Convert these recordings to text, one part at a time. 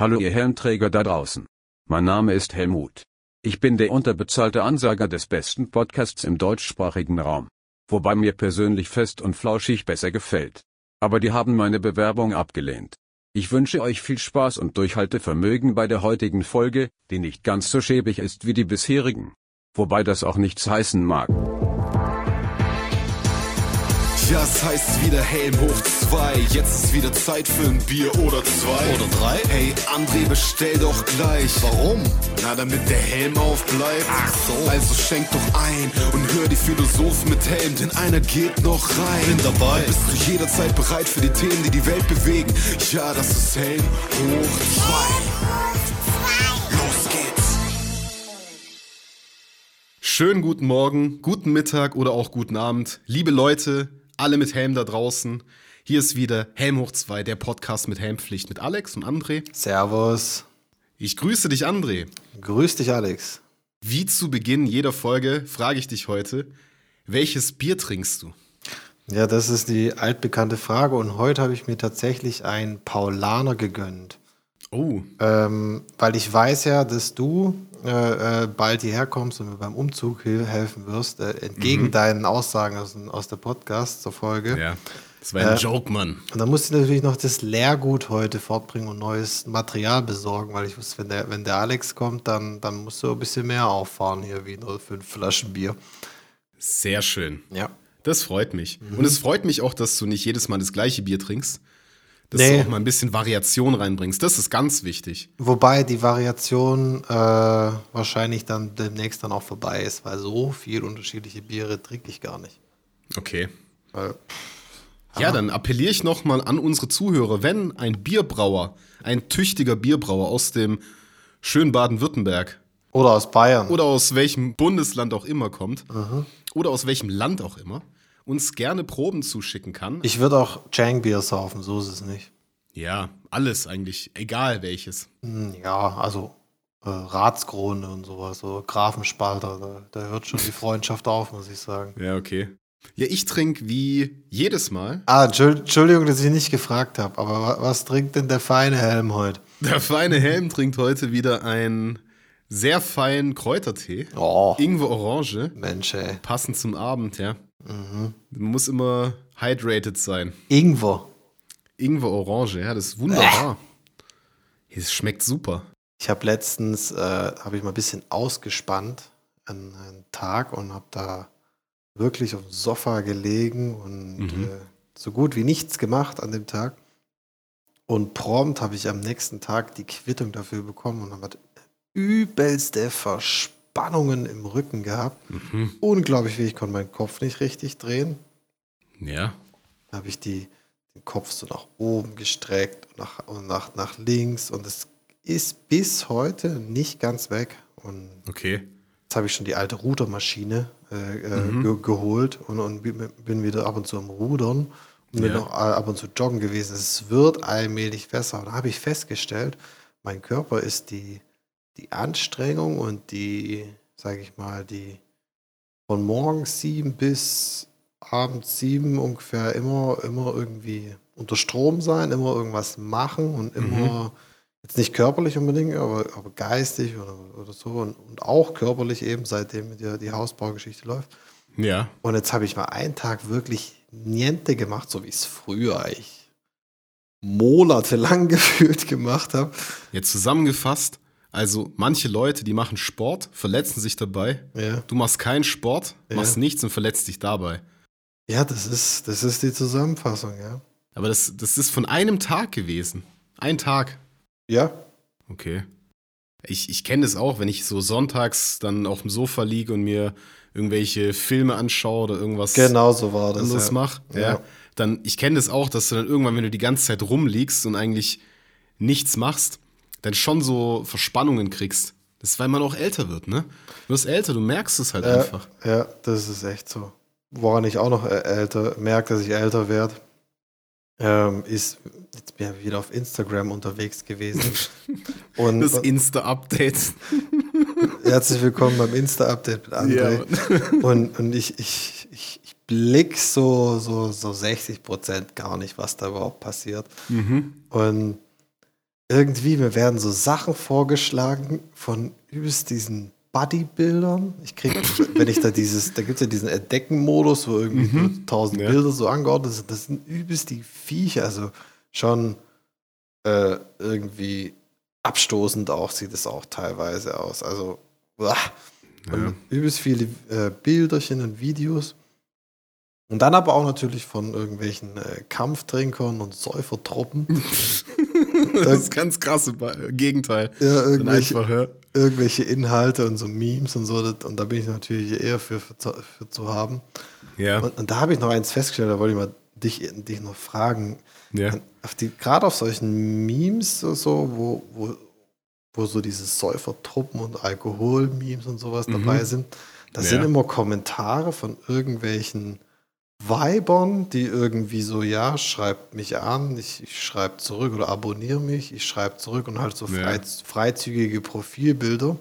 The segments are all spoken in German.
Hallo ihr Helmträger da draußen. Mein Name ist Helmut. Ich bin der unterbezahlte Ansager des besten Podcasts im deutschsprachigen Raum. Wobei mir persönlich fest und flauschig besser gefällt. Aber die haben meine Bewerbung abgelehnt. Ich wünsche euch viel Spaß und Durchhaltevermögen bei der heutigen Folge, die nicht ganz so schäbig ist wie die bisherigen. Wobei das auch nichts heißen mag. Ja, es heißt wieder Helm hoch zwei. Jetzt ist wieder Zeit für ein Bier oder zwei. Oder drei? Hey, André, bestell doch gleich. Warum? Na, damit der Helm aufbleibt. Ach so. Also schenk doch ein und hör die Philosophen mit Helm, denn einer geht noch rein. Bin dabei. Bist du jederzeit bereit für die Themen, die die Welt bewegen? Ja, das ist Helm hoch zwei. Los geht's. Schönen guten Morgen, guten Mittag oder auch guten Abend. Liebe Leute, alle mit Helm da draußen. Hier ist wieder Helm hoch 2, der Podcast mit Helmpflicht mit Alex und André. Servus. Ich grüße dich, André. Grüß dich, Alex. Wie zu Beginn jeder Folge frage ich dich heute, welches Bier trinkst du? Ja, das ist die altbekannte Frage und heute habe ich mir tatsächlich einen Paulaner gegönnt. Oh, Ähm, weil ich weiß ja, dass du äh, äh, bald hierher kommst und mir beim Umzug hel- helfen wirst, äh, entgegen deinen Aussagen aus, aus der Podcast zur Folge. ja. Das war ein Joke, Mann. Und dann musste ich natürlich noch das Leergut heute fortbringen und neues Material besorgen, weil ich wusste, wenn der, wenn der Alex kommt, dann, dann musst du ein bisschen mehr auffahren hier, wie nur fünf Flaschen Bier. Sehr schön. Ja. Das freut mich. Und es freut mich auch, dass du nicht jedes Mal das gleiche Bier trinkst. Dass Nee. du auch mal ein bisschen Variation reinbringst. Das ist ganz wichtig. Wobei die Variation äh, wahrscheinlich dann demnächst dann auch vorbei ist, weil so viel unterschiedliche Biere trinke ich gar nicht. Okay. Weil, Ja, dann appelliere ich nochmal an unsere Zuhörer, wenn ein Bierbrauer, ein tüchtiger Bierbrauer aus dem schönen Baden-Württemberg oder aus Bayern. oder aus welchem Bundesland auch immer kommt oder aus welchem Land auch immer, uns gerne Proben zuschicken kann. ich würde auch Chang-Bier saufen, so ist es nicht. ja, alles eigentlich, egal welches. Hm, Ja, also äh, Ratskrone und sowas, so Grafenspalter, da, da hört schon die Freundschaft auf, muss ich sagen. Ja, okay. Ja, ich trinke wie jedes Mal. Ah, Entschuld- Entschuldigung, dass ich nicht gefragt habe, aber wa- was trinkt denn der feine Helm heute? Der feine Helm trinkt heute wieder einen sehr feinen Kräutertee. Oh, Ingwer Orange. Mensch, ey. Passend zum Abend, ja. Man muss immer hydrated sein. Ingwer. Ingwer Orange, ja, das ist wunderbar. Es schmeckt super. Ich habe letztens, äh, habe ich mal ein bisschen ausgespannt, einen, einen Tag und habe da wirklich auf dem Sofa gelegen und Mhm. äh, so gut wie nichts gemacht an dem Tag. Und prompt habe ich am nächsten Tag die Quittung dafür bekommen und habe übelste Verspannungen im Rücken gehabt. Mhm. Unglaublich, wie ich konnte meinen Kopf nicht richtig drehen. Ja. Da habe ich die, den Kopf so nach oben gestreckt und nach, und nach, nach links und es ist bis heute nicht ganz weg. Und Okay. jetzt habe ich schon die alte Rudermaschine äh, äh, ge geholt und, und bin wieder ab und zu am Rudern und bin Ja. auch ab und zu joggen gewesen. Es wird allmählich besser. Und da habe ich festgestellt, mein Körper ist die, die Anstrengung und die, sage ich mal, die von morgens sieben bis abends sieben ungefähr immer, immer irgendwie unter Strom sein, immer irgendwas machen und immer, jetzt nicht körperlich unbedingt, aber, aber geistig oder, oder so und, und auch körperlich eben, seitdem die, die Hausbaugeschichte läuft. Ja. Und jetzt habe ich mal einen Tag wirklich niente gemacht, so wie es früher ich monatelang gefühlt gemacht habe. Jetzt zusammengefasst, also manche Leute, die machen Sport, verletzen sich dabei. Ja. Du machst keinen Sport, Ja. machst nichts und verletzt dich dabei. ja, das ist, das ist die Zusammenfassung, ja. Aber das, das ist von einem Tag gewesen. Ein Tag. Ja, Okay. Ich, ich kenne das auch, wenn ich so sonntags dann auf dem Sofa liege und mir irgendwelche Filme anschaue oder irgendwas genau so war das. anderes ja. mache. Ja. Ja. Dann, ich kenne das auch, dass du dann irgendwann, wenn du die ganze Zeit rumliegst und eigentlich nichts machst, dann schon so Verspannungen kriegst. Das ist, weil man auch älter wird, ne? Du wirst älter, du merkst es halt Ja, einfach. ja, das ist echt so. Woran ich auch noch äh, älter merke, dass ich älter werde, ähm, ist, jetzt bin ich wieder auf Instagram unterwegs gewesen. Und, Das Insta-Update. herzlich willkommen beim Insta-Update mit André. und und ich, ich, ich, ich blick so, so, so 60 Prozent gar nicht, was da überhaupt passiert. Mhm. Und irgendwie, mir werden so Sachen vorgeschlagen von übelst diesen Bodybuildern. Ich krieg, wenn ich da dieses, da gibt es ja diesen Entdecken-Modus, wo irgendwie Mhm. tausend Ja. Bilder so angeordnet sind. Das sind übelst die Viecher, also schon äh, irgendwie abstoßend auch, sieht es auch teilweise aus. Also, uah. Ja. übelst viele äh, Bilderchen und Videos. Und dann aber auch natürlich von irgendwelchen äh, Kampftrinkern und Säufertruppen. Das ist ganz krasse Be- Gegenteil. Ja, irgendwelche, einfach, ja. irgendwelche Inhalte und so Memes und so. das- Und da bin ich natürlich eher für, für, zu, für zu haben. Ja. Und, und da habe ich noch eins festgestellt, da wollte ich mal dich, dich noch fragen. ja. Auf die, gerade auf solchen Memes so, so wo, wo, wo so diese Säufertruppen und Alkohol-Memes und sowas dabei sind, da Mhm. Ja. sind immer Kommentare von irgendwelchen Weibern, die irgendwie so, ja, schreibt mich an, ich, ich schreibe zurück oder abonniere mich, ich schreibe zurück und halt so Ja. frei, freizügige Profilbilder.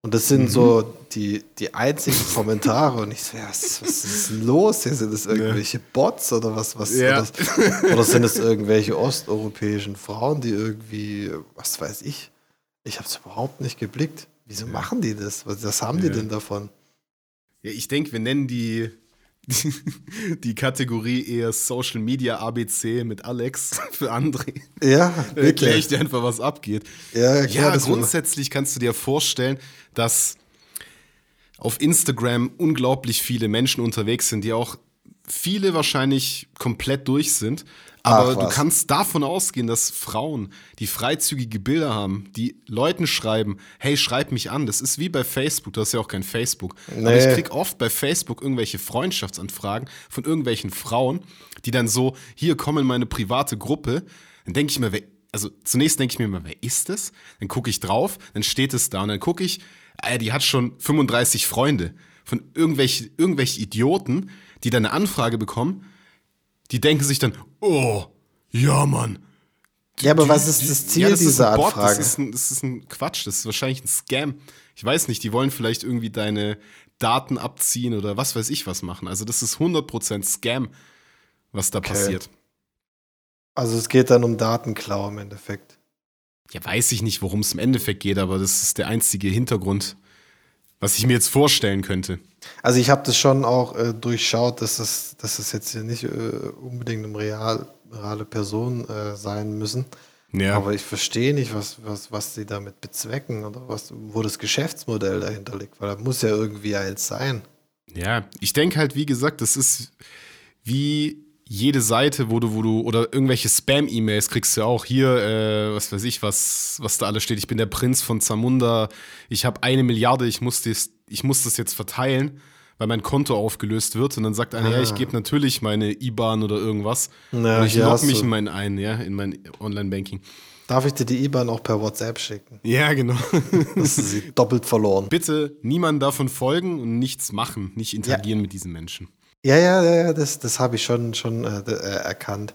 Und das sind so die, die einzigen Kommentare. Und ich so, ja, was, was ist denn los? Hier sind das irgendwelche Bots oder was? was Ja. oder, oder sind es irgendwelche osteuropäischen Frauen, die irgendwie, was weiß ich? Ich habe es überhaupt nicht geblickt. Wieso machen die das? Was, was haben die Ja. denn davon? Ja, ich denke, wir nennen die, die Kategorie eher Social Media ABC mit Alex für André. Ja, Da erkläre ich dir einfach, was abgeht. Ja, erklär Ja, grundsätzlich kannst du dir vorstellen, dass auf Instagram unglaublich viele Menschen unterwegs sind, die auch viele wahrscheinlich komplett durch sind. Aber Ach, du kannst davon ausgehen, dass Frauen, die freizügige Bilder haben, die Leuten schreiben, hey, schreib mich an. Das ist wie bei Facebook, du hast ja auch kein Facebook. Aber Nee. ich krieg oft bei Facebook irgendwelche Freundschaftsanfragen von irgendwelchen Frauen, die dann so, hier komm in meine private Gruppe. Dann denke ich mir, wer, also zunächst denke ich mir immer, wer ist das? Dann gucke ich drauf, dann steht es da und dann gucke ich, äh, die hat schon 35 Freunde von irgendwelche, irgendwelche Idioten, die dann eine Anfrage bekommen, die denken sich dann, oh, ja, Mann. Ja, aber was ist das Ziel Ja, das dieser Bot, Anfrage? Das ist, ein, das ist ein Quatsch, das ist wahrscheinlich ein Scam. Ich weiß nicht, die wollen vielleicht irgendwie deine Daten abziehen oder was weiß ich was machen. Also das ist 100% Scam, was da passiert. also es geht dann um Datenklau im Endeffekt. Ja, weiß ich nicht, worum es im Endeffekt geht, aber das ist der einzige Hintergrund, was ich mir jetzt vorstellen könnte. Also ich habe das schon auch äh, durchschaut, dass es, dass es jetzt hier nicht äh, unbedingt eine real, reale Person äh, sein müssen. Ja, Aber ich verstehe nicht, was, was, was sie damit bezwecken oder was, wo das Geschäftsmodell dahinter liegt, weil da muss ja irgendwie eins sein. ja ich denke halt, wie gesagt, das ist wie jede Seite, wo du, wo du, oder irgendwelche Spam-E-Mails kriegst du auch hier, äh, was weiß ich, was, was da alles steht. Ich bin der Prinz von Zamunda, ich habe eine Milliarde, ich muss, das, ich muss das jetzt verteilen, weil mein Konto aufgelöst wird. Und dann sagt einer, ja, ich gebe natürlich meine IBAN oder irgendwas. Na, und ich logge mich in mein ein, ja, in mein Online-Banking. Darf ich dir die IBAN auch per WhatsApp schicken? Ja, genau. Du sie doppelt verloren. Bitte niemand davon folgen und nichts machen, nicht interagieren mit diesen Menschen. Ja, ja, ja, ja, das, das habe ich schon, schon äh, äh, erkannt.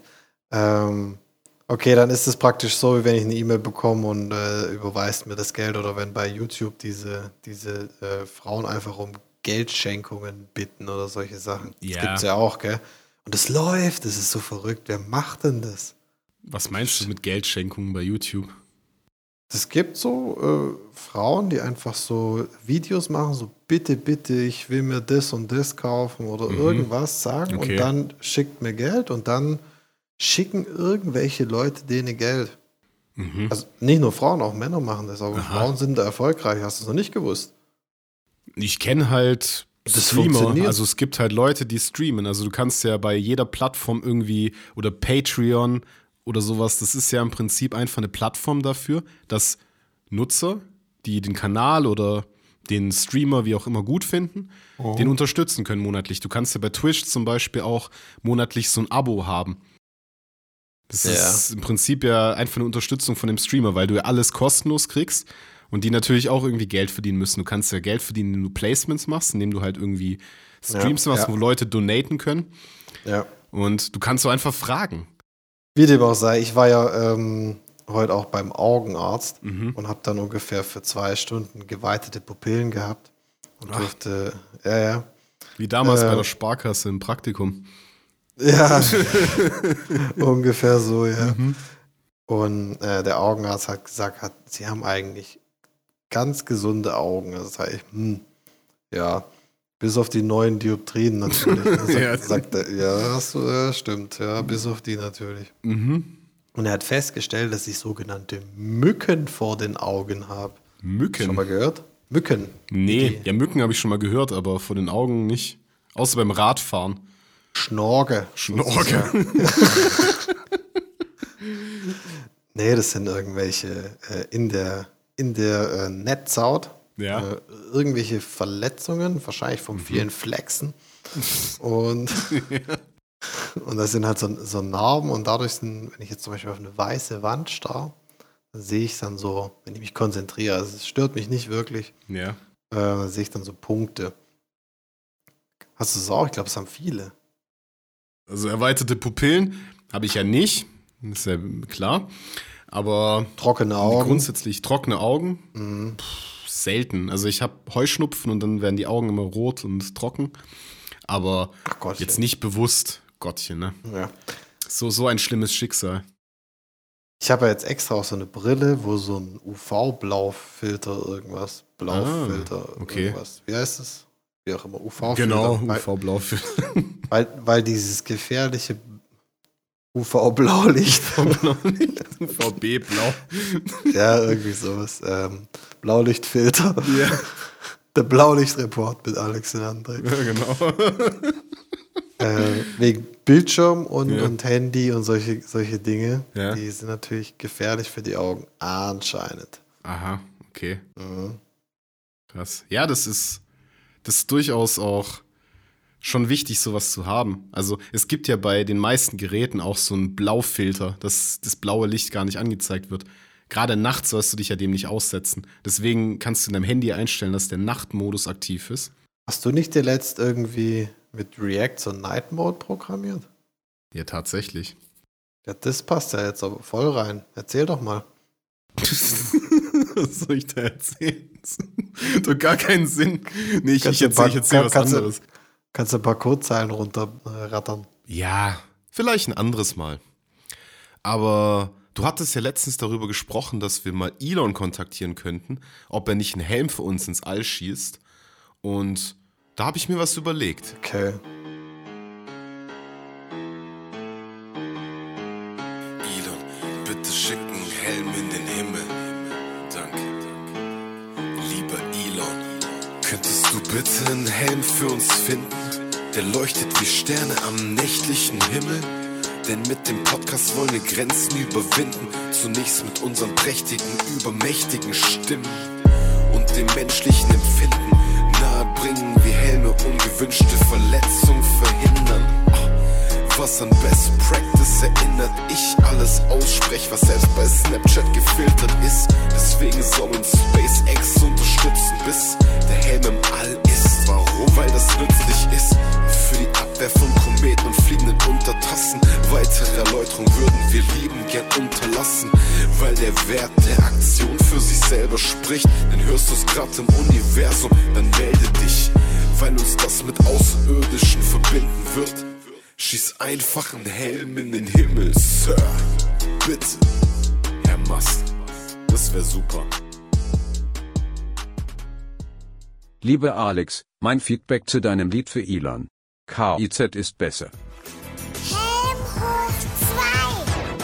Ähm, okay, dann ist es praktisch so, wie wenn ich eine E-Mail bekomme und äh, überweist mir das Geld oder wenn bei YouTube diese, diese äh, Frauen einfach um Geldschenkungen bitten oder solche Sachen. Ja. Das gibt's ja auch, gell? Und das läuft, das ist so verrückt. Wer macht denn das? Was meinst du mit Geldschenkungen bei YouTube? Es gibt so äh, Frauen, die einfach so Videos machen, so bitte, bitte, ich will mir das und das kaufen oder irgendwas sagen Okay. und dann schickt mir Geld und dann schicken irgendwelche Leute denen Geld. Mhm. Also nicht nur Frauen, auch Männer machen das, aber Aha. Frauen sind da erfolgreich, hast du es noch nicht gewusst. Ich kenne halt Das Streamer. Also es gibt halt Leute, die streamen. Also du kannst ja bei jeder Plattform irgendwie oder Patreon oder sowas, das ist ja im Prinzip einfach eine Plattform dafür, dass Nutzer, die den Kanal oder den Streamer, wie auch immer, gut finden, Oh. den unterstützen können monatlich. Du kannst ja bei Twitch zum Beispiel auch monatlich so ein Abo haben. Das Ja. ist im Prinzip ja einfach eine Unterstützung von dem Streamer, weil du ja alles kostenlos kriegst und die natürlich auch irgendwie Geld verdienen müssen. Du kannst ja Geld verdienen, indem du Placements machst, indem du halt irgendwie Streams Ja, machst, ja. wo Leute donaten können. Ja. Und du kannst so einfach fragen. Wie dem auch sei, ich war ja ähm, heute auch beim Augenarzt Mhm. und habe dann ungefähr für zwei Stunden geweitete Pupillen gehabt und durfte, ja, ja, Wie damals Äh. bei der Sparkasse im Praktikum. Ja, ungefähr so, ja. Und äh, der Augenarzt hat gesagt, hat, sie haben eigentlich ganz gesunde Augen. Das sage ich, hm, ja, bis auf die neuen Dioptrien natürlich. Sagt, Ja. sagt er, ja, hast du, ja, stimmt, ja, bis auf die natürlich. Mhm. Und er hat festgestellt, dass ich sogenannte Mücken vor den Augen habe. Mücken. Schon mal gehört? Mücken. Nee, ja, Mücken habe ich schon mal gehört, aber vor den Augen nicht. Außer beim Radfahren. Schnorge. Schnorke. Nee, das sind irgendwelche äh, in der, in der äh, Netzhaut. Ja. Mhm. Äh, irgendwelche Verletzungen, wahrscheinlich vom vielen Flexen. Und, und das sind halt so, so Narben und dadurch sind, wenn ich jetzt zum Beispiel auf eine weiße Wand starre, dann sehe ich dann so, wenn ich mich konzentriere, also es stört mich nicht wirklich, Ja. äh, dann sehe ich dann so Punkte. Hast du es auch? Ich glaube, es haben viele. Also erweiterte Pupillen habe ich ja nicht. Das ist ja klar. Aber Trockene Augen. grundsätzlich trockene Augen, Mhm. pff, selten. Also ich habe Heuschnupfen und dann werden die Augen immer rot und trocken. Aber Gott. jetzt nicht bewusst. Gottchen, ne? Ja. So, so ein schlimmes Schicksal. Ich habe ja jetzt extra auch so eine Brille, wo so ein UV-Blaufilter irgendwas, Blaufilter, Ah, okay. irgendwas. Wie heißt es? Wie auch immer, UV-Filter. Genau, weil, UV-Blau für weil, weil dieses gefährliche UV-Blaulicht, UVB-Blau. ja, irgendwie sowas, ähm, Blaulichtfilter, Ja. der Blaulichtreport mit Alex und André. ja, genau. äh, wegen Bildschirm und, Ja. und Handy und solche, solche Dinge, Ja. die sind natürlich gefährlich für die Augen, anscheinend. Aha, okay. Mhm. Krass. Ja, das ist, das ist durchaus auch schon wichtig, sowas zu haben. Also es gibt ja bei den meisten Geräten auch so einen Blaufilter, dass das blaue Licht gar nicht angezeigt wird. Gerade nachts sollst du dich ja dem nicht aussetzen. Deswegen kannst du in deinem Handy einstellen, dass der Nachtmodus aktiv ist. Hast du nicht dir letzt irgendwie mit React so Night Mode programmiert? Ja, tatsächlich. Ja, das passt ja jetzt aber voll rein. Erzähl doch mal. was soll ich da erzählen? Doch gar keinen Sinn. Nee, ich, ich erzähle erzähl was kannst du- anderes. Kannst du ein paar Codezeilen runterrattern? Ja, vielleicht ein anderes Mal. Aber du hattest ja letztens darüber gesprochen, dass wir mal Elon kontaktieren könnten, ob er nicht einen Helm für uns ins All schießt. Und da habe ich mir was überlegt. Okay. Elon, bitte schick einen Helm in den Himmel. Danke. Lieber Elon, könntest du bitte einen Helm für uns finden? Der leuchtet wie Sterne am nächtlichen Himmel. Denn mit dem Podcast wollen wir Grenzen überwinden. Zunächst mit unseren prächtigen, übermächtigen Stimmen und dem menschlichen Empfinden nahebringen, wie Helme ungewünschte Verletzungen verhindern. Was an Best Practice erinnert, ich alles aussprech, was selbst bei Snapchat gefiltert ist. Deswegen soll uns SpaceX unterstützen, bis der Helm im All ist. Warum? Weil das nützlich ist Abwehr von Kometen und fliegenden Untertassen. Weitere Erläuterung würden wir lieben gern unterlassen, weil der Wert der Aktion für sich selber spricht. Dann hörst du's grad im Universum, dann melde dich, weil uns das mit Außerirdischen verbinden wird. Schieß einfach einen Helm in den Himmel, Sir. Bitte, Herr Mast. Das wäre super. Liebe Alex, mein Feedback zu deinem Lied für Elon. KIZ ist besser. Helm hoch 2.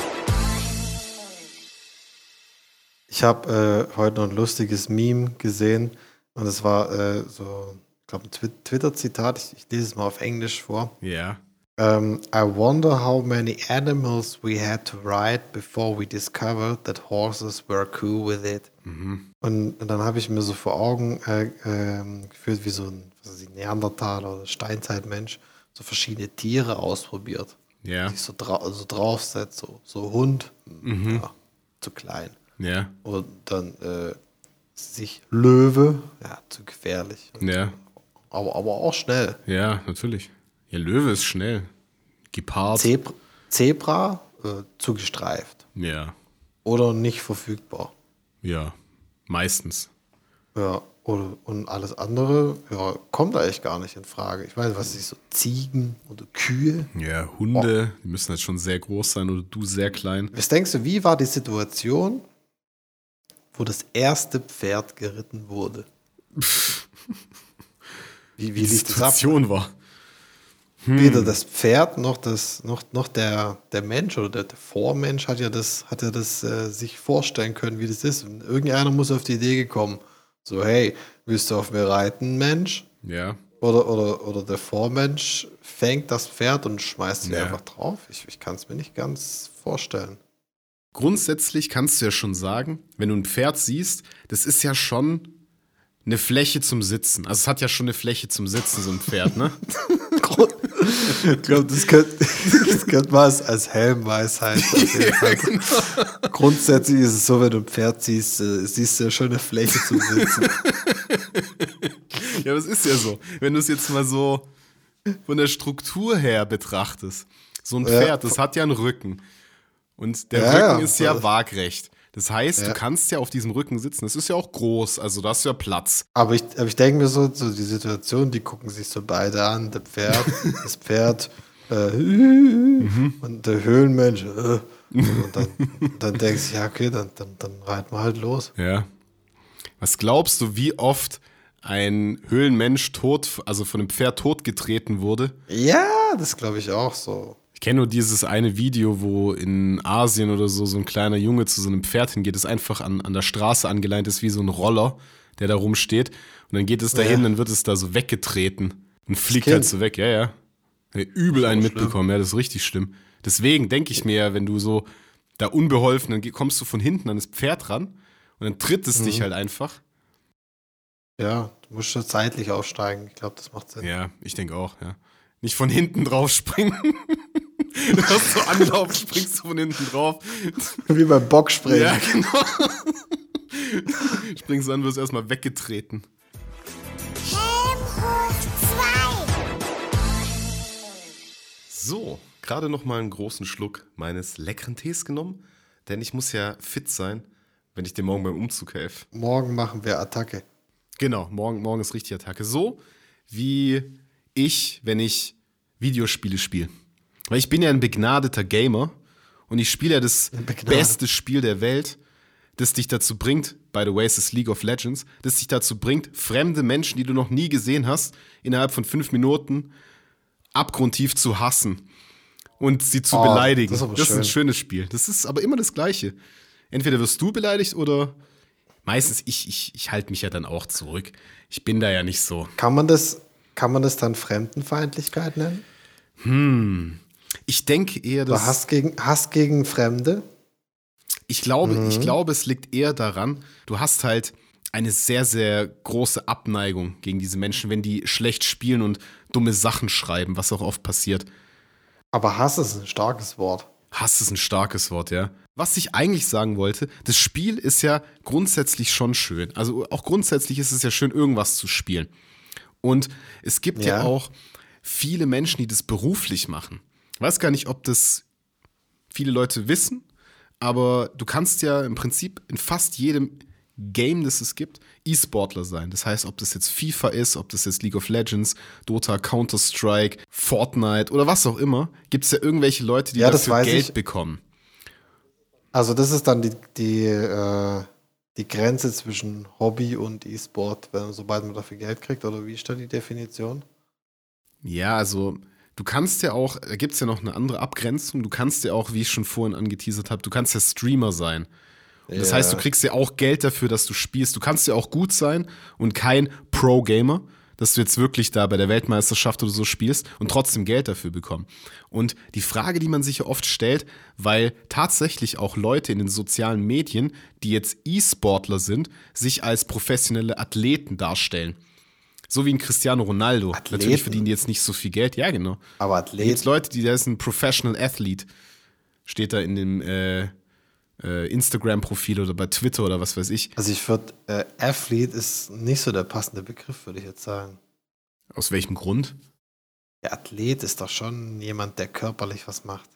Ich habe äh, heute noch ein lustiges Meme gesehen und es war äh, so, ich glaube, ein Twi- Twitter-Zitat. Ich, ich lese es mal auf Englisch vor. Ja. Um, I wonder how many animals we had to ride before we discovered that horses were cool with it. Und, und dann habe ich mir so vor Augen äh, ähm, gefühlt, wie so ein was ich, Neandertaler oder Steinzeitmensch so verschiedene Tiere ausprobiert. Ja. Die ich so, dra so draufsetzt, so, so Hund, ja, zu klein. Ja. Und dann äh, sich Löwe, ja, zu gefährlich. Ja. Aber, aber auch schnell. Ja, natürlich. Ja, Löwe ist schnell. Gepard. Zebra, Zebra äh, zu gestreift. Ja. Oder nicht verfügbar. Ja. Meistens. Ja, oder, und alles andere ja, kommt eigentlich gar nicht in Frage. Ich weiß, was ist so Ziegen oder Kühe. Ja, Hunde, die müssen halt schon sehr groß sein oder du sehr klein. Was denkst du, wie war die Situation, wo das erste Pferd geritten wurde? Wie, wie die lief das ab? Situation war. Weder das Pferd noch das noch, noch der, der Mensch oder der, der Vormensch hat ja das hat ja das äh, sich vorstellen können, wie das ist. Und irgendeiner muss auf die Idee gekommen. So, hey, willst du auf mir reiten, Mensch? Ja. Oder, oder, oder der Vormensch fängt das Pferd und schmeißt sie Ja. einfach drauf. Ich, ich kann es mir nicht ganz vorstellen. Grundsätzlich kannst du ja schon sagen, wenn du ein Pferd siehst, das ist ja schon eine Fläche zum Sitzen. Also es hat ja schon eine Fläche zum Sitzen, so ein Pferd, ne? Ich glaube, das könnte das man als, als Helmweisheit. auf jeden Fall. Grundsätzlich ist es so, wenn du ein Pferd siehst, äh, siehst du ja schon eine Fläche zum Sitzen. Ja, das ist ja so. Wenn du es jetzt mal so von der Struktur her betrachtest, so ein Ja. Pferd, das hat ja einen Rücken. Und der Ja, Rücken ja. ist ja waagrecht. Das heißt, Ja. du kannst ja auf diesem Rücken sitzen. Das ist ja auch groß, also da hast du ja Platz. Aber ich, aber ich denke mir so, so, die Situation, die gucken sich so beide an. Der Pferd, das Pferd äh, und der Höhlenmensch. Äh, und dann, dann denkst du, ja, okay, dann, dann, dann reiten wir halt los. Ja. Was glaubst du, wie oft ein Höhlenmensch tot, also von einem Pferd totgetreten wurde? Ja, das glaube ich auch so. Ich kenne nur dieses eine Video, wo in Asien oder so so ein kleiner Junge zu so einem Pferd hingeht, das einfach an, an der Straße angeleint ist, wie so ein Roller, der da rumsteht. Und dann geht es dahin, Ja. dann wird es da so weggetreten und fliegt halt so weg. Ja, ja. übel einen schlimm. mitbekommen, ja, das ist richtig schlimm. Deswegen denke ich mir ja, wenn du so da unbeholfen, dann kommst du von hinten an das Pferd ran und dann tritt es Mhm. dich halt einfach. Ja, du musst schon zeitlich aufsteigen. Ich glaube, das macht Sinn. Ja, ich denke auch, ja. Nicht von hinten drauf springen. du hast so Anlauf, springst du von hinten drauf. Wie beim Bockspringen. Ja, genau. Springst du an, wirst erstmal weggetreten. Helm hoch 2. So, gerade noch mal einen großen Schluck meines leckeren Tees genommen, denn ich muss ja fit sein, wenn ich dir morgen beim Umzug helfe. Morgen machen wir Attacke. Genau, morgen, morgen ist richtig Attacke. So wie ich, wenn ich Videospiele spiele. Weil ich bin ja ein begnadeter Gamer und ich spiele ja das Begnadet. beste Spiel der Welt, das dich dazu bringt, by the way, es ist League of Legends, das dich dazu bringt, fremde Menschen, die du noch nie gesehen hast, innerhalb von fünf Minuten abgrundtief zu hassen und sie zu Oh, beleidigen. das ist das ist ein schön. schönes Spiel. Das ist aber immer das Gleiche. Entweder wirst du beleidigt oder meistens, ich, ich, ich halte mich ja dann auch zurück. Ich bin da ja nicht so. Kann man das, kann man das dann Fremdenfeindlichkeit nennen? Ich denke eher, dass. Hass gegen, Hass gegen Fremde? Ich glaube, Mhm. ich glaube, es liegt eher daran, du hast halt eine sehr, sehr große Abneigung gegen diese Menschen, wenn die schlecht spielen und dumme Sachen schreiben, was auch oft passiert. Aber Hass ist ein starkes Wort. Hass ist ein starkes Wort, ja. Was ich eigentlich sagen wollte, das Spiel ist ja grundsätzlich schon schön. Also auch grundsätzlich ist es ja schön, irgendwas zu spielen. Und es gibt ja, Ja. auch viele Menschen, die das beruflich machen. Ich weiß gar nicht, ob das viele Leute wissen, aber du kannst ja im Prinzip in fast jedem Game, das es gibt, E-Sportler sein. Das heißt, ob das jetzt FIFA ist, ob das jetzt League of Legends, Dota, Counter-Strike, Fortnite oder was auch immer, gibt es ja irgendwelche Leute, die Ja, das dafür Geld ich. bekommen. Also das ist dann die, die, äh, die Grenze zwischen Hobby und E-Sport, sobald man dafür Geld kriegt, oder wie ist da die Definition? Ja, also du kannst ja auch, da gibt es ja noch eine andere Abgrenzung, du kannst ja auch, wie ich schon vorhin angeteasert habe, du kannst ja Streamer sein. Und das Ja. heißt, du kriegst ja auch Geld dafür, dass du spielst. Du kannst ja auch gut sein und kein Pro-Gamer, dass du jetzt wirklich da bei der Weltmeisterschaft oder so spielst und trotzdem Geld dafür bekommen. Und die Frage, die man sich ja oft stellt, weil tatsächlich auch Leute in den sozialen Medien, die jetzt E-Sportler sind, sich als professionelle Athleten darstellen. So wie ein Cristiano Ronaldo. Athleten? Natürlich verdienen die jetzt nicht so viel Geld. Ja, genau. Aber Da gibt Athlet, Leute, die, der ist ein Professional Athlete. Steht da in dem äh, äh, Instagram-Profil oder bei Twitter oder was weiß ich. also ich würde, äh, Athlete ist nicht so der passende Begriff, würde ich jetzt sagen. Aus welchem Grund? Der Athlet ist doch schon jemand, der körperlich was macht.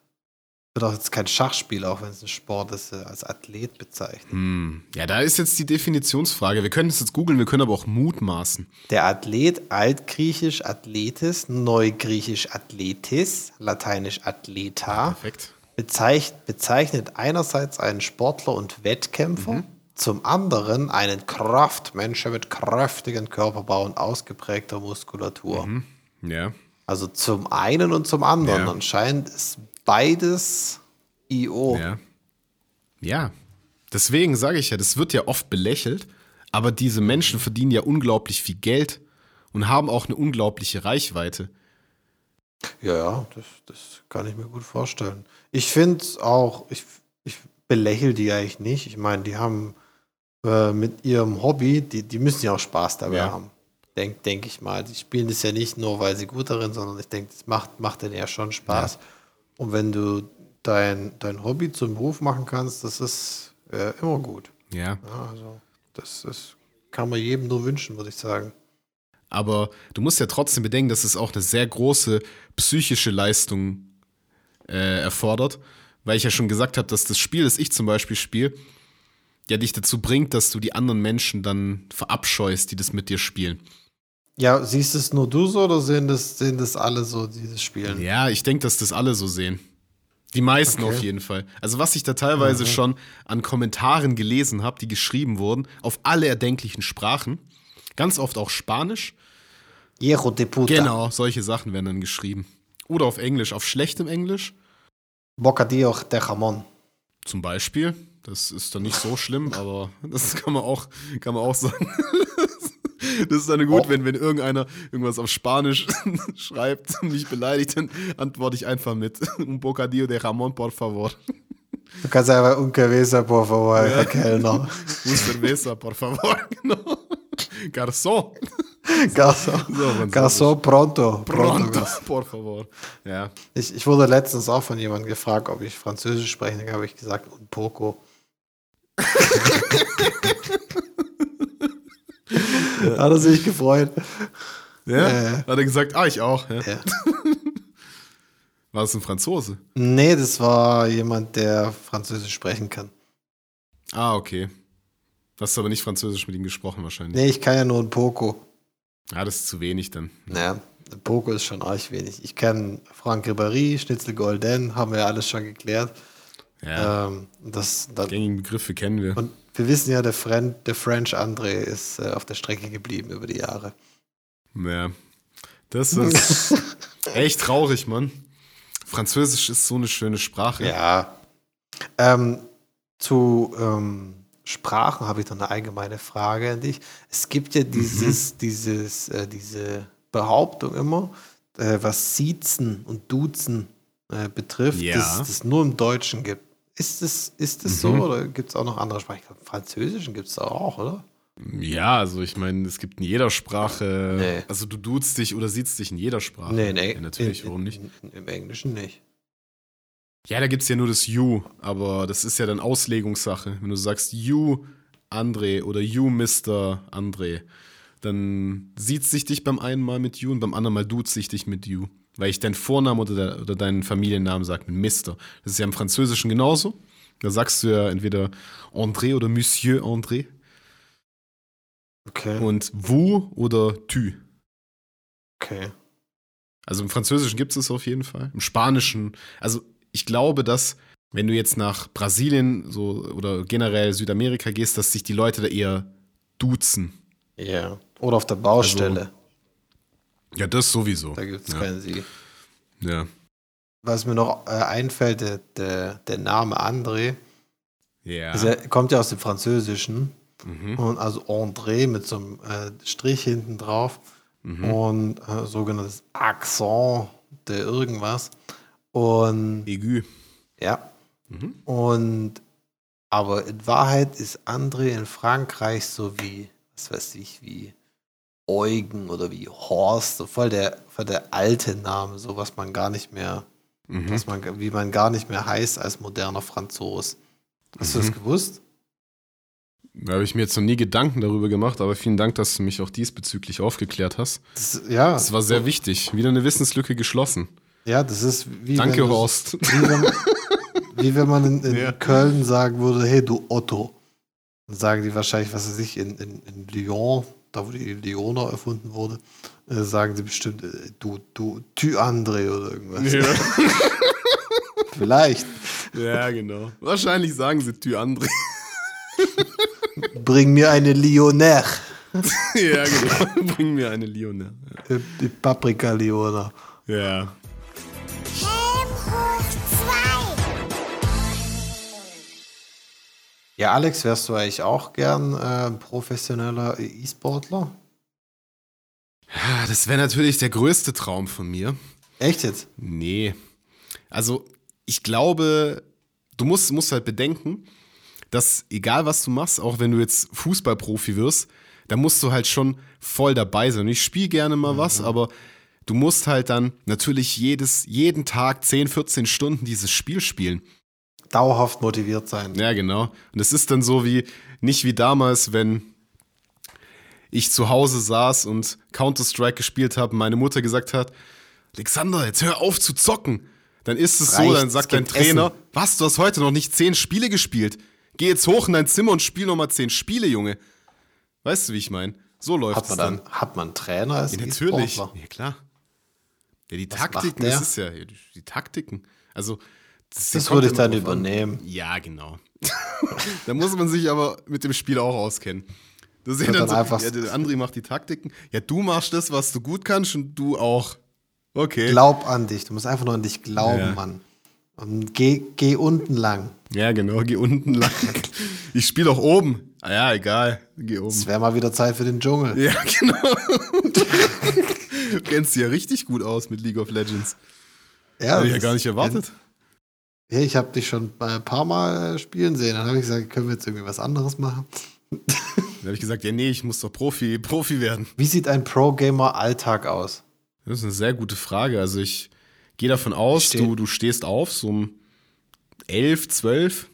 Wird auch jetzt kein Schachspiel, auch wenn es ein Sport ist, äh, als Athlet bezeichnet. Hm. Ja, da ist jetzt die Definitionsfrage. Wir können es jetzt googeln, wir können aber auch mutmaßen. Der Athlet, altgriechisch Athletes, neugriechisch Athletis, lateinisch Athleta, Perfekt. bezeichnet, bezeichnet einerseits einen Sportler und Wettkämpfer, zum anderen einen Kraftmenschen mit kräftigem Körperbau und ausgeprägter Muskulatur. Ja. Also zum einen und zum anderen. Ja. Anscheinend ist beides IO. Ja. Ja. Deswegen sage ich ja, das wird ja oft belächelt, aber diese Menschen verdienen ja unglaublich viel Geld und haben auch eine unglaubliche Reichweite. Ja, ja, das, das kann ich mir gut vorstellen. Ich finde es auch, ich, ich belächle die eigentlich nicht. Ich meine, die haben äh, mit ihrem Hobby, die, die müssen ja auch Spaß dabei Ja. haben. Denke denk ich mal. Die spielen das ja nicht nur, weil sie gut darin, sondern ich denke, das macht, macht denen ja schon Spaß. Und wenn du dein, dein Hobby zum Beruf machen kannst, das ist äh, immer gut. Ja. Ja, also, das, das kann man jedem nur wünschen, würde ich sagen. Aber du musst ja trotzdem bedenken, dass es auch eine sehr große psychische Leistung äh, erfordert, weil ich ja schon gesagt habe, dass das Spiel, das ich zum Beispiel spiele, ja dich dazu bringt, dass du die anderen Menschen dann verabscheust, die das mit dir spielen. Ja, siehst es nur du so oder sehen das, sehen das alle so, die das spielen? Ja, ich denke, dass das alle so sehen. Die meisten Okay. auf jeden Fall. Also was ich da teilweise schon an Kommentaren gelesen habe, die geschrieben wurden, auf alle erdenklichen Sprachen, ganz oft auch Spanisch. Hijo de puta. Genau, solche Sachen werden dann geschrieben. Oder auf Englisch, auf schlechtem Englisch Bocadillo de jamón. zum Beispiel. Das ist dann nicht so schlimm, aber das kann man auch, kann man auch sagen. Das ist dann gut, Oh. wenn, wenn irgendeiner irgendwas auf Spanisch schreibt und mich beleidigt, dann antworte ich einfach mit Un bocadillo de jamón, por favor. Du kannst einfach un cabeza, por favor, Herr Kellner. Un cerveza, por favor. Genau. Garçon. Garçon. Garçon pronto. Pronto, Garçon. por favor. Ja. Ich, ich wurde letztens auch von jemandem gefragt, ob ich Französisch spreche. Dann habe ich gesagt, un poco. Hat er sich gefreut. ja? Äh. Hat er gesagt, ah, ich auch. Ja. Ja. War das ein Franzose? Nee, das war jemand, der Französisch sprechen kann. Ah, okay. Hast du aber nicht Französisch mit ihm gesprochen wahrscheinlich. Nee, ich kann ja nur ein Poco. Ja, das ist zu wenig dann. Naja, ein Poco ist schon arg wenig. Ich kenne Franck Ribéry, Schnitzel Golden, haben wir ja alles schon geklärt. Ja, Ähm, das, dann, gängigen Begriffe kennen wir. und wir wissen ja, der, Fren der French André ist äh, auf der Strecke geblieben über die Jahre. Ja. Das ist echt traurig, Mann. Französisch ist so eine schöne Sprache. Ja. Ähm, zu ähm, Sprachen habe ich noch eine allgemeine Frage an dich. Es gibt ja dieses, dieses, äh, diese Behauptung immer, äh, was Siezen und Duzen äh, betrifft, Ja. dass es nur im Deutschen gibt. Ist es ist es so Mhm. oder gibt es auch noch andere Sprachen? Französischen gibt es auch, oder? Ja, also ich meine, es gibt in jeder Sprache, Nee. also du duzt dich oder siehst dich in jeder Sprache. Nee, nee. Ja, natürlich, in, warum nicht? In, Im Englischen nicht. Ja, da gibt es ja nur das You, aber das ist ja dann Auslegungssache. Wenn du sagst You André oder You Mr. André, dann sieht sich dich beim einen Mal mit You und beim anderen Mal duzt sich dich mit You. Weil ich deinen Vornamen oder, der, oder deinen Familiennamen sage mit Mr. Das ist ja im Französischen genauso. Da sagst du ja entweder André oder Monsieur André Okay. und vous oder tu. okay. Also im Französischen gibt es es auf jeden Fall. Im Spanischen, also ich glaube, dass wenn du jetzt nach Brasilien so oder generell Südamerika gehst, dass sich die Leute da eher duzen. Ja. Oder auf der Baustelle. Ja, das sowieso. da gibt es ja. keinen Sie. Ja. Was mir noch äh, einfällt, der, der, der Name André, Ja. also er kommt ja aus dem Französischen. mhm. Und also André mit so einem äh, Strich hinten drauf Mhm. und äh, sogenanntes Accent der irgendwas. Und Aigu. ja. Mhm. Und aber in Wahrheit ist André in Frankreich so wie, was weiß ich, wie Eugen oder wie Horst, so voll der, voll der alte Name, so was man gar nicht mehr, Mhm. was man, wie man gar nicht mehr heißt als moderner Franzos. Hast du das Mhm. gewusst? Da habe ich mir jetzt noch nie Gedanken darüber gemacht, aber vielen Dank, dass du mich auch diesbezüglich aufgeklärt hast. Das, ja. Das war sehr wichtig. Wieder eine Wissenslücke geschlossen. Ja, das ist wie Danke, wenn Horst. Wie wenn, wie wenn man in, in Ja. Köln sagen würde, hey du Otto. Dann sagen die wahrscheinlich, was weiß ich, in, in, in Lyon, da wo die Leona erfunden wurde, äh, sagen sie bestimmt, äh, du, du, Ty André oder irgendwas. Vielleicht. ja, genau. Wahrscheinlich sagen sie Tü André. Bring mir eine Lionnaire. ja, genau. Bring mir eine Lione. Äh, Die Paprika Leona. Ja. Ja, Alex, wärst du eigentlich auch gern äh, professioneller E-Sportler? Das wäre natürlich der größte Traum von mir. Echt jetzt? Nee. Also, ich glaube, du musst, musst halt bedenken, dass egal was du machst, auch wenn du jetzt Fußballprofi wirst, da musst du halt schon voll dabei sein. Ich spiele gerne mal was, aber du musst halt dann natürlich jedes, jeden Tag 10, 14 Stunden dieses Spiel spielen. Dauerhaft motiviert sein. Ja, genau. Und es ist dann so wie, nicht wie damals, wenn ich zu Hause saß und Counter-Strike gespielt habe und meine Mutter gesagt hat, Alexander, jetzt hör auf zu zocken. Dann ist es so, Reicht, dann es sagt dein Trainer, Essen. was, du hast heute noch nicht zehn Spiele gespielt. Geh jetzt hoch in dein Zimmer und spiel noch mal zehn Spiele, Junge. Weißt du, wie ich meine? So läuft Hat es dann. dann, hat man einen Trainer als Ja, natürlich. E-Sportler? Ja, klar. Ja, die Was Taktiken, das ist ja, die, die Taktiken. Also, das, Das würde ich dann drauf an. übernehmen. Ja, genau. da muss man sich aber mit dem Spiel auch auskennen. Das sind Und dann dann so, einfach- ja, der André macht die Taktiken. Ja, du machst das, was du gut kannst und du auch. Okay. Glaub an dich. Du musst einfach nur an dich glauben, Ja. Mann. Und geh, geh unten lang. ja, genau, geh unten lang. Ich spiele auch oben. Ah, ja, egal. Geh oben. Es wäre mal wieder Zeit für den Dschungel. Ja, genau. du kennst dich ja richtig gut aus mit League of Legends. Ja, Hätte ich ja gar nicht erwartet. Ja, ich habe dich schon ein paar Mal äh, spielen sehen. Dann habe ich gesagt, können wir jetzt irgendwie was anderes machen? Dann habe ich gesagt, ja, nee, ich muss doch Profi, Profi werden. Wie sieht ein Pro-Gamer-Alltag aus? Das ist eine sehr gute Frage. Also ich gehe davon aus, Steh- du, du stehst auf, so um 11, 12,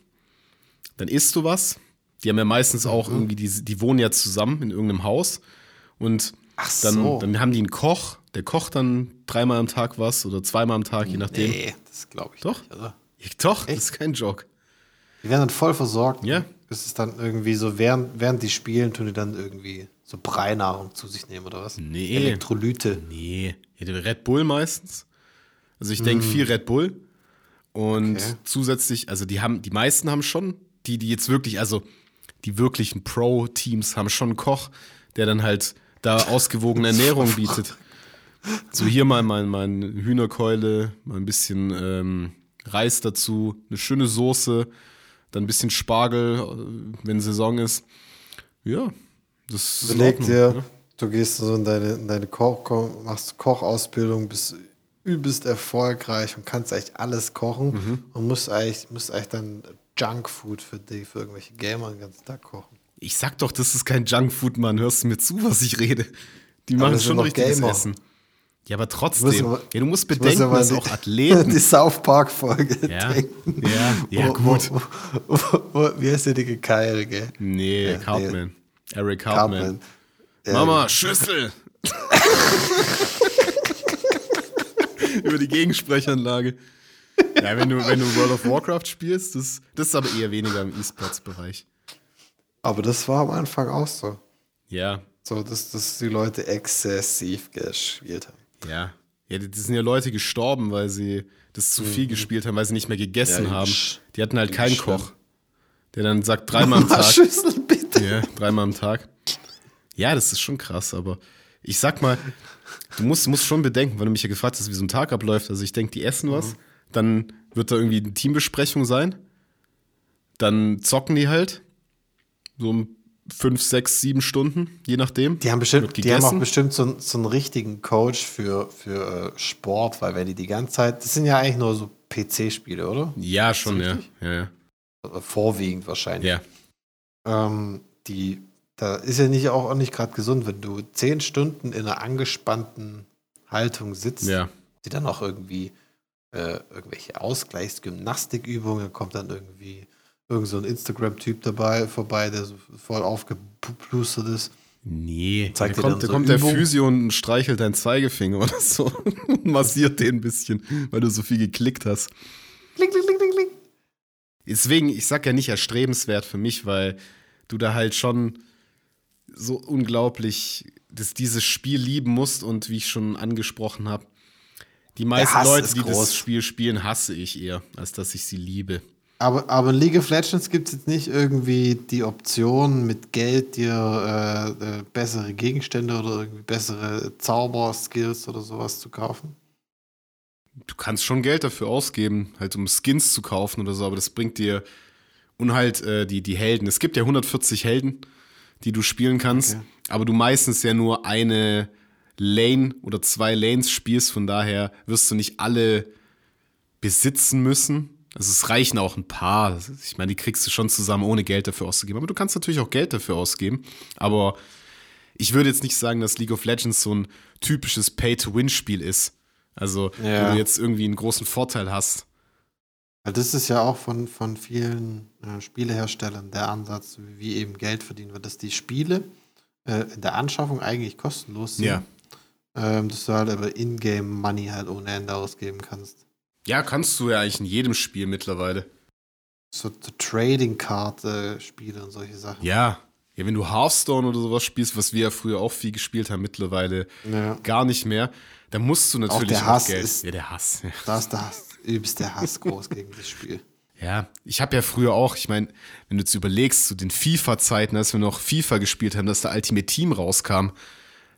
dann isst du was. Die haben ja meistens auch Mhm. irgendwie, die, die wohnen ja zusammen in irgendeinem Haus. Und Ach dann, so. dann haben die einen Koch, der kocht dann dreimal am Tag was oder zweimal am Tag, je nachdem. Nee, das glaube ich Doch. nicht, Ja, Doch, das ist kein Joke. Die werden dann voll versorgt. Ja. Ist dann irgendwie so, während, während die spielen, tun die dann irgendwie so Breinahrung zu sich nehmen oder was? Nee. Elektrolyte. Nee, Red Bull meistens. Also ich denke viel Red Bull. Und. Okay. zusätzlich, also die haben, die meisten haben schon, die, die jetzt wirklich, also die wirklichen Pro-Teams haben schon einen Koch, der dann halt da ausgewogene Ernährung bietet. So hier mal mein, mein Hühnerkeule, mal ein bisschen ähm, Reis dazu, eine schöne Soße, dann ein bisschen Spargel, äh, wenn Saison ist. Ja, das ist Ordnung, dir, ne? du gehst so in deine, in deine Koch, machst Kochausbildung, bist übelst erfolgreich und kannst eigentlich alles kochen Mhm. und musst eigentlich, musst eigentlich dann Junkfood für die, für irgendwelche Gamer den ganzen Tag kochen. Ich sag doch, das ist kein Junkfood, Mann. Hörst du mir zu, was ich rede? Die machen schon richtiges Gamer. Essen. Ja, aber trotzdem. muss aber- ja, du musst muss bedenken, aber dass auch Athleten. Die South Park-Folge Ja, denken. ja, ja, Wo- gut. Wo, wo, wie heißt der dicke Keil, gell? Nee, Ja, Cartman. Eric Cartman. Mama, Schüssel! Über die Gegensprechanlage. Ja, wenn du, wenn du World of Warcraft spielst, das, das ist aber eher weniger im E-Sports-Bereich. Aber das war am Anfang auch so. Ja, So, dass, dass die Leute exzessiv gespielt haben. Ja. Ja, das sind ja Leute gestorben, weil sie das zu viel gespielt haben, weil sie nicht mehr gegessen Mhm. Ja, haben. Die hatten halt die keinen. Koch, der dann sagt dreimal am Tag. Schüssel, bitte. Ja, dreimal am Tag. Ja, das ist schon krass, aber ich sag mal, du musst, musst schon bedenken, weil du mich ja gefragt hast, wie so ein Tag abläuft. Also ich denke, die essen was, dann wird da irgendwie eine Teambesprechung sein. Dann zocken die halt. So um fünf, sechs, sieben Stunden, je nachdem. Die haben bestimmt, die haben auch bestimmt so, so einen richtigen Coach für, für äh, Sport, weil wenn die die ganze Zeit, das sind ja eigentlich nur so PC-Spiele, oder? Ja, schon, ja. ja, ja. Äh, Vorwiegend wahrscheinlich. Ja, Ähm, die, da ist ja nicht auch, auch nicht gerade gesund, wenn du zehn Stunden in einer angespannten Haltung sitzt, ja. die dann auch irgendwie äh, irgendwelche Ausgleichsgymnastikübungen, kommt dann irgendwie irgend so ein Instagram-Typ dabei vorbei, der so voll aufgeplustert ist. Nee, Zeigt da kommt, dann da so kommt der? Physio und streichelt deinen Zeigefinger oder so und massiert den ein bisschen, weil du so viel geklickt hast. Kling, kling, kling, kling, kling. Deswegen, ich sag ja nicht erstrebenswert für mich, weil du da halt schon so unglaublich das, dieses Spiel lieben musst und wie ich schon angesprochen habe, die meisten Leute, die groß. das Spiel spielen, hasse ich eher, als dass ich sie liebe. Aber, aber in League of Legends gibt es jetzt nicht irgendwie die Option, mit Geld dir äh, äh, bessere Gegenstände oder irgendwie bessere Zauber-Skills oder sowas zu kaufen? Du kannst schon Geld dafür ausgeben, halt um Skins zu kaufen oder so, aber das bringt dir und halt äh, die, die Helden. Es gibt ja 140 Helden, die du spielen kannst, Okay. aber du meistens ja nur eine Lane oder zwei Lanes spielst, von daher wirst du nicht alle besitzen müssen. Also es reichen auch ein paar. Ich meine, die kriegst du schon zusammen, ohne Geld dafür auszugeben. Aber du kannst natürlich auch Geld dafür ausgeben. Aber ich würde jetzt nicht sagen, dass League of Legends so ein typisches Pay-to-Win-Spiel ist. Also, Ja. wo du jetzt irgendwie einen großen Vorteil hast. Das ist ja auch von, von vielen äh, Spieleherstellern der Ansatz, wie eben Geld verdienen wird, dass die Spiele äh, in der Anschaffung eigentlich kostenlos sind. Ja. Ähm, dass du halt aber Ingame-Money halt ohne Ende ausgeben kannst. Ja, kannst du ja eigentlich in jedem Spiel mittlerweile. So, so Trading-Card-Spiele und solche Sachen. Ja. Ja, wenn du Hearthstone oder sowas spielst, was wir ja früher auch viel gespielt haben, mittlerweile Ja. gar nicht mehr, dann musst du natürlich der Hass Geld. ist- ja, der Hass. Ja. Da ist der Hass, übelst der Hass groß gegen das Spiel. Ja, ich habe ja früher auch, ich meine, wenn du jetzt überlegst, zu den FIFA-Zeiten, als wir noch FIFA gespielt haben, dass der Ultimate Team rauskam,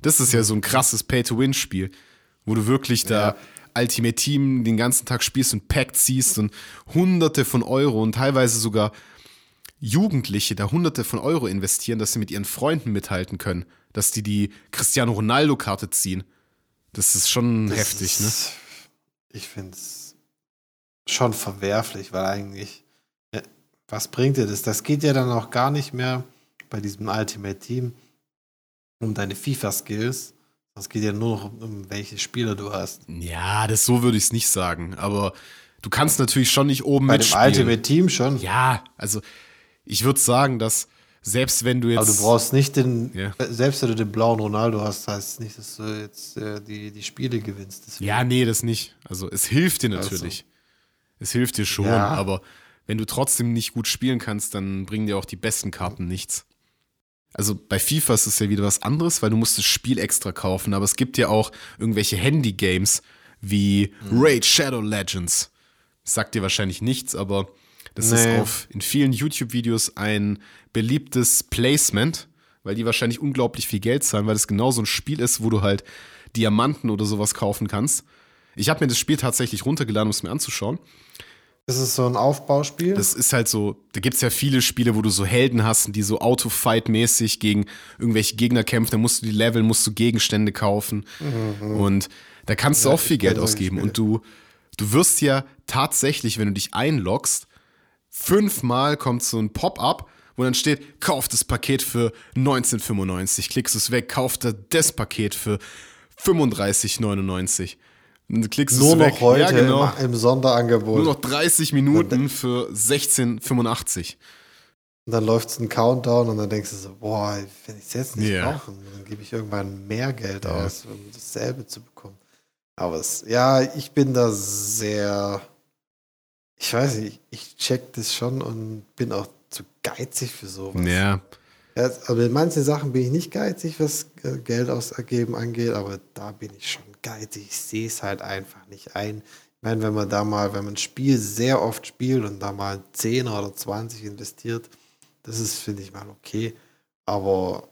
das ist ja so ein krasses Pay-to-Win-Spiel, wo du wirklich da Ultimate Team den ganzen Tag spielst und Pack ziehst und hunderte von Euro und teilweise sogar Jugendliche da hunderte von Euro investieren, dass sie mit ihren Freunden mithalten können, dass die die Cristiano Ronaldo-Karte ziehen. Das ist schon Das heftig, ne? ist- Ich finde es schon verwerflich, weil eigentlich, äh, was bringt dir das? Das geht ja dann auch gar nicht mehr bei diesem Ultimate Team um deine FIFA-Skills. Es geht ja nur noch um, welche Spieler du hast. Ja, das so würde ich es nicht sagen, aber du kannst natürlich schon nicht oben Bei dem mitspielen. Ultimate Team schon. Ja, also ich würde sagen, dass selbst wenn du jetzt. Aber du brauchst nicht den, Ja. selbst wenn du den blauen Ronaldo hast, heißt es nicht, dass du jetzt äh, die, die Spiele gewinnst. Deswegen- Ja, nee, das nicht. Also es hilft dir natürlich. Es hilft dir schon, Ja. aber wenn du trotzdem nicht gut spielen kannst, dann bringen dir auch die besten Karten nichts. Also bei FIFA ist es ja wieder was anderes, weil du musst das Spiel extra kaufen, aber es gibt ja auch irgendwelche Handy-Games wie Raid Shadow Legends. Sagt dir wahrscheinlich nichts, aber das Nee. ist auf in vielen YouTube-Videos ein beliebtes Placement, weil die wahrscheinlich unglaublich viel Geld zahlen, weil es genau so ein Spiel ist, wo du halt Diamanten oder sowas kaufen kannst. Ich habe mir das Spiel tatsächlich runtergeladen, um es mir anzuschauen. Ist es so ein Aufbauspiel? Das ist halt so, da gibt es ja viele Spiele, wo du so Helden hast, die so Auto-Fight-mäßig gegen irgendwelche Gegner kämpfen, da musst du die Level, musst du Gegenstände kaufen. Und da kannst du Ja, auch viel Geld ausgeben. Und du, du wirst ja tatsächlich, wenn du dich einloggst, fünfmal kommt so ein Pop-up, wo dann steht, kauf das Paket für 1995, klickst es weg, kauf da das Paket für 35,99. Du klickst Nur noch weg. heute ja, genau. im, im Sonderangebot. Nur noch 30 Minuten für 16,85. Und dann läuft es ein Countdown und dann denkst du so, boah, wenn ich es jetzt nicht Ja. brauche, dann gebe ich irgendwann mehr Geld Ja. aus, um dasselbe zu bekommen. Aber es, ja, ich bin da sehr, ich weiß nicht, ich check das schon und bin auch zu geizig für sowas. Ja, Ja, aber mit manchen Sachen bin ich nicht geizig, was äh, Geld ausgeben angeht, aber da bin ich schon geizig. Ich sehe es halt einfach nicht ein. Ich meine, wenn man da mal, wenn man ein Spiel sehr oft spielt und da mal 10 oder 20 investiert, das ist, finde ich mal, okay. Aber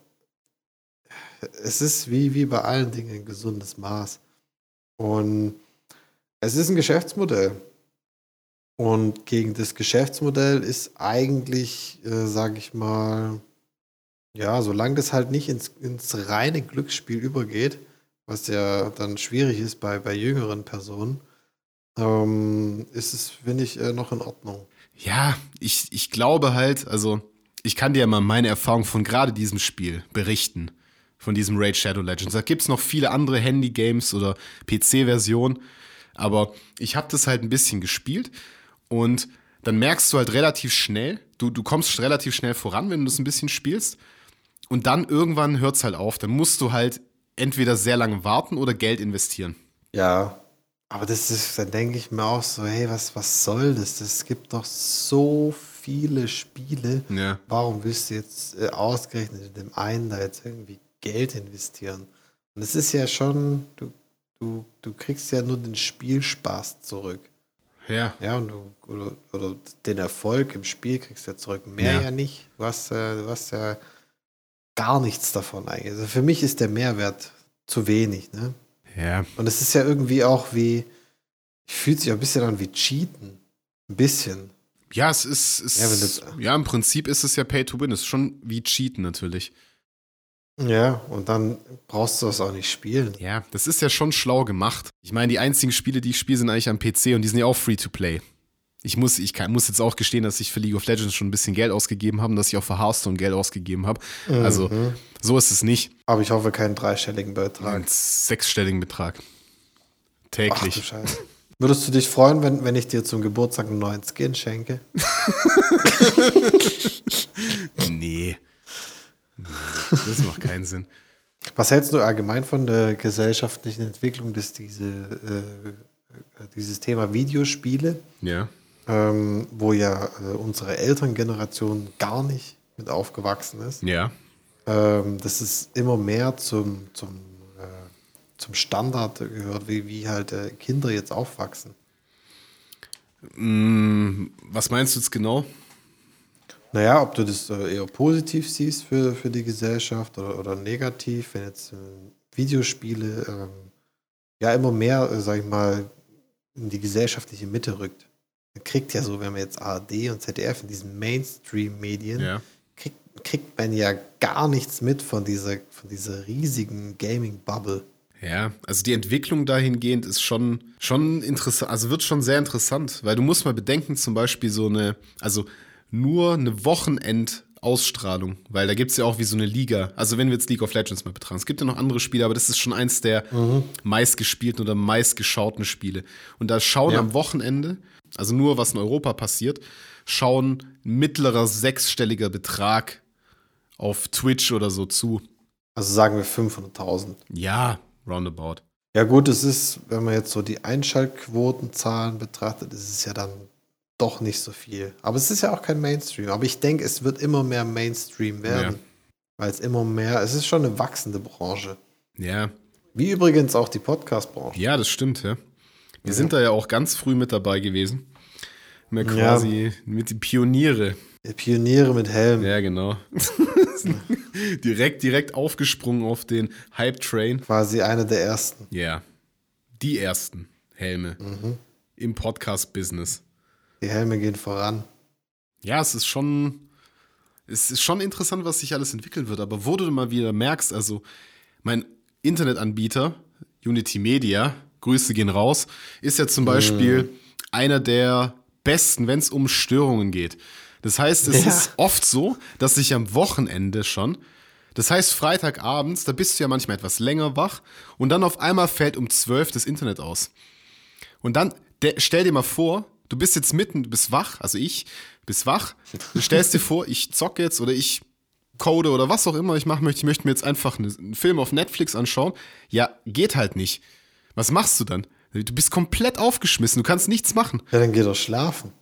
es ist wie, wie bei allen Dingen ein gesundes Maß. Und es ist ein Geschäftsmodell. Und gegen das Geschäftsmodell ist eigentlich, äh, sage ich mal, ja, solange das halt nicht ins, ins reine Glücksspiel übergeht, was ja dann schwierig ist bei, bei jüngeren Personen, ähm, ist es, finde ich, äh, noch in Ordnung. ja, ich, ich glaube halt, also ich kann dir mal meine Erfahrung von gerade diesem Spiel berichten, von diesem Raid Shadow Legends. Da gibt es noch viele andere Handy-Games oder PC-Versionen, aber ich habe das halt ein bisschen gespielt und dann merkst du halt relativ schnell, du, du kommst relativ schnell voran, wenn du das ein bisschen spielst und dann irgendwann hört es halt auf. Dann musst du halt entweder sehr lange warten oder Geld investieren. Ja, Aber das ist, dann denke ich mir auch so, hey, was, was soll das? Es gibt doch so viele Spiele. Ja. Warum willst du jetzt äh, ausgerechnet in dem einen da jetzt irgendwie Geld investieren? Und es ist ja schon, du, du, du kriegst ja nur den Spielspaß zurück. Ja. Ja, und du, oder, oder den Erfolg im Spiel kriegst du ja zurück. Mehr Ja. ja, nicht. Du hast, äh, du hast ja gar nichts davon eigentlich. Also für mich ist der Mehrwert zu wenig, ne? Ja. Und es ist ja irgendwie auch wie, fühlt sich ein bisschen an wie Cheaten. Ein bisschen. Ja, es ist, es, Ja, wenn ja, im Prinzip ist es ja Pay to Win. Es ist schon wie Cheaten natürlich. Ja, und dann brauchst du das auch nicht spielen. Ja, das ist ja schon schlau gemacht. Ich meine, die einzigen Spiele, die ich spiele, sind eigentlich am PC und die sind ja auch free to play. Ich muss, ich kann, muss jetzt auch gestehen, dass ich für League of Legends schon ein bisschen Geld ausgegeben habe und dass ich auch für Hearthstone Geld ausgegeben habe. Also, Mhm. so ist es nicht. Aber ich hoffe keinen dreistelligen Betrag. Einen sechsstelligen Betrag. Ach du Täglich. Scheiße. Würdest du dich freuen, wenn, wenn ich dir zum Geburtstag einen neuen Skin schenke? nee. Nee, Das macht keinen Sinn. Was hältst du allgemein von der gesellschaftlichen Entwicklung, dass diese, äh, dieses Thema Videospiele, Ja. Ähm, wo ja äh, unsere Elterngeneration gar nicht mit aufgewachsen ist, Ja. ähm, dass es immer mehr zum, zum, äh, zum Standard gehört, wie, wie halt äh, Kinder jetzt aufwachsen. Mm, Was meinst du jetzt genau? Naja, ob du das äh, eher positiv siehst für, für die Gesellschaft oder, oder negativ, wenn jetzt äh, Videospiele ähm, ja immer mehr, äh, sag ich mal, in die gesellschaftliche Mitte rückt. Kriegt ja so, wenn man jetzt ARD und ZDF in diesen Mainstream-Medien, Ja. kriegt, kriegt man ja gar nichts mit von dieser, von dieser riesigen Gaming-Bubble. Ja, also die Entwicklung dahingehend ist schon, schon interessant, also wird schon sehr interessant, weil du musst mal bedenken, zum Beispiel so eine, also nur eine Wochenendausstrahlung, weil da gibt es ja auch wie so eine Liga, also wenn wir jetzt League of Legends mal betrachten, es gibt ja noch andere Spiele, aber das ist schon eins der meistgespielten oder meistgeschauten Spiele. Und da schauen Ja. am Wochenende, also nur was in Europa passiert, schauen mittlerer sechsstelliger Betrag auf Twitch oder so zu. Also sagen wir 500.000. Ja, roundabout. Ja gut, es ist, wenn man jetzt so die Einschaltquotenzahlen betrachtet, ist es ja dann doch nicht so viel. Aber es ist ja auch kein Mainstream. Aber ich denke, es wird immer mehr Mainstream werden. Ja. Weil es immer mehr, es ist schon eine wachsende Branche. Ja, Wie übrigens auch die Podcast-Branche. Ja, das stimmt, ja. Wir sind da ja auch ganz früh mit dabei gewesen. Haben ja Ja. quasi mit die Pioniere. Die Pioniere mit Helm. Ja, genau. direkt, direkt aufgesprungen auf den Hype-Train. Quasi eine der ersten. Ja. Die ersten Helme Mhm. im Podcast-Business. Die Helme gehen voran. Ja, es ist schon, es ist schon interessant, was sich alles entwickeln wird. Aber wo du mal wieder merkst, also mein Internetanbieter, Unity Media, Grüße gehen raus, ist ja zum Beispiel einer der besten, wenn es um Störungen geht. Das heißt, es Ja. ist oft so, dass ich am Wochenende schon, das heißt Freitagabends, da bist du ja manchmal etwas länger wach und dann auf einmal fällt um 12 das Internet aus. Und dann, der, stell dir mal vor, du bist jetzt mitten, du bist wach, also ich, bist wach, du stellst dir vor, ich zocke jetzt oder ich code oder was auch immer ich machen möchte, ich möchte mir jetzt einfach eine- einen Film auf Netflix anschauen. Ja, geht halt nicht. Was machst du dann? Du bist komplett aufgeschmissen, du kannst nichts machen. Ja, dann geh doch schlafen.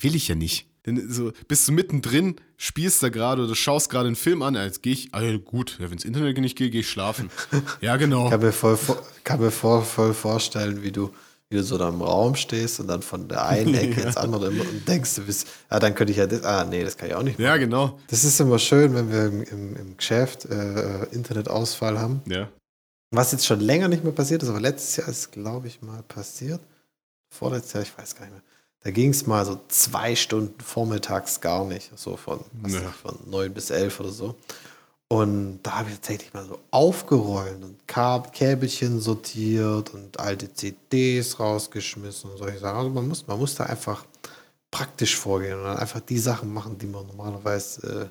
Will ich ja nicht. Denn so bist du mittendrin, spielst da gerade oder schaust gerade einen Film an, als gehe ich, ah, ja, gut, wenn ins Internet nicht geht, gehe ich schlafen. ja, genau. kann mir voll, kann mir voll, voll vorstellen, wie du, wie du so da im Raum stehst und dann von der einen Ecke ins andere und denkst, du bist, ah, dann könnte ich ja das, ah, nee, das kann ich auch nicht. Ja, genau. Das ist immer schön, wenn wir im, im, im Geschäft äh, Internetausfall haben. Ja. Was jetzt schon länger nicht mehr passiert ist, aber letztes Jahr ist, glaube ich, mal passiert. Vorletztes Jahr, ich weiß gar nicht mehr. Da ging es mal so zwei Stunden vormittags gar nicht. So von, Ja. von neun bis elf oder so. Und da habe ich tatsächlich mal so aufgeräumt und Käbelchen sortiert und alte CDs rausgeschmissen und solche Sachen. Also man muss, man muss da einfach praktisch vorgehen und dann einfach die Sachen machen, die man normalerweise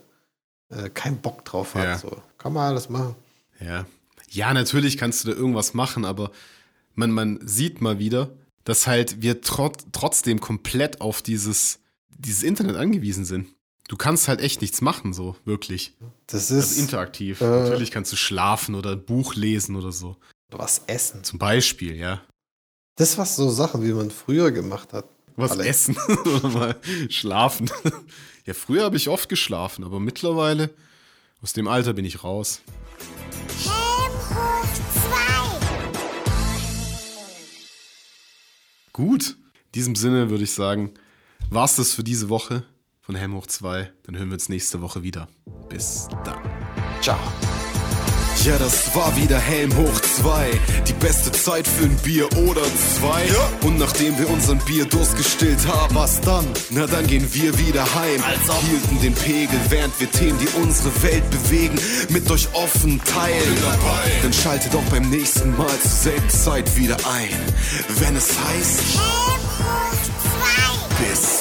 äh, äh, keinen Bock drauf hat. Ja. So. Kann man alles machen. Ja. Ja, natürlich kannst du da irgendwas machen, aber man, man sieht mal wieder, dass halt wir trot, trotzdem komplett auf dieses, dieses Internet angewiesen sind. Du kannst halt echt nichts machen, so, wirklich. Das Also ist interaktiv. äh, natürlich kannst du schlafen oder ein Buch lesen oder so. was essen. Zum Beispiel, ja. Das was so Sachen, wie man früher gemacht hat. Was Alle. essen oder mal schlafen. Ja, früher habe ich oft geschlafen, aber mittlerweile, aus dem Alter bin ich raus. Helm Gut. In diesem Sinne würde ich sagen, war's das für diese Woche von Helm hoch 2. Dann hören wir uns nächste Woche wieder. Bis dann. Ciao. Ja, das war wieder Helm hoch 2. Die beste Zeit für ein Bier oder zwei. Und nachdem wir unseren Bierdurst gestillt haben, was dann? Na, dann gehen wir wieder heim. Hielten den Pegel, während wir Themen, die unsere Welt bewegen, mit euch offen teilen. Dann schaltet auch beim nächsten Mal zur selben Zeit wieder ein. Wenn es heißt. Helm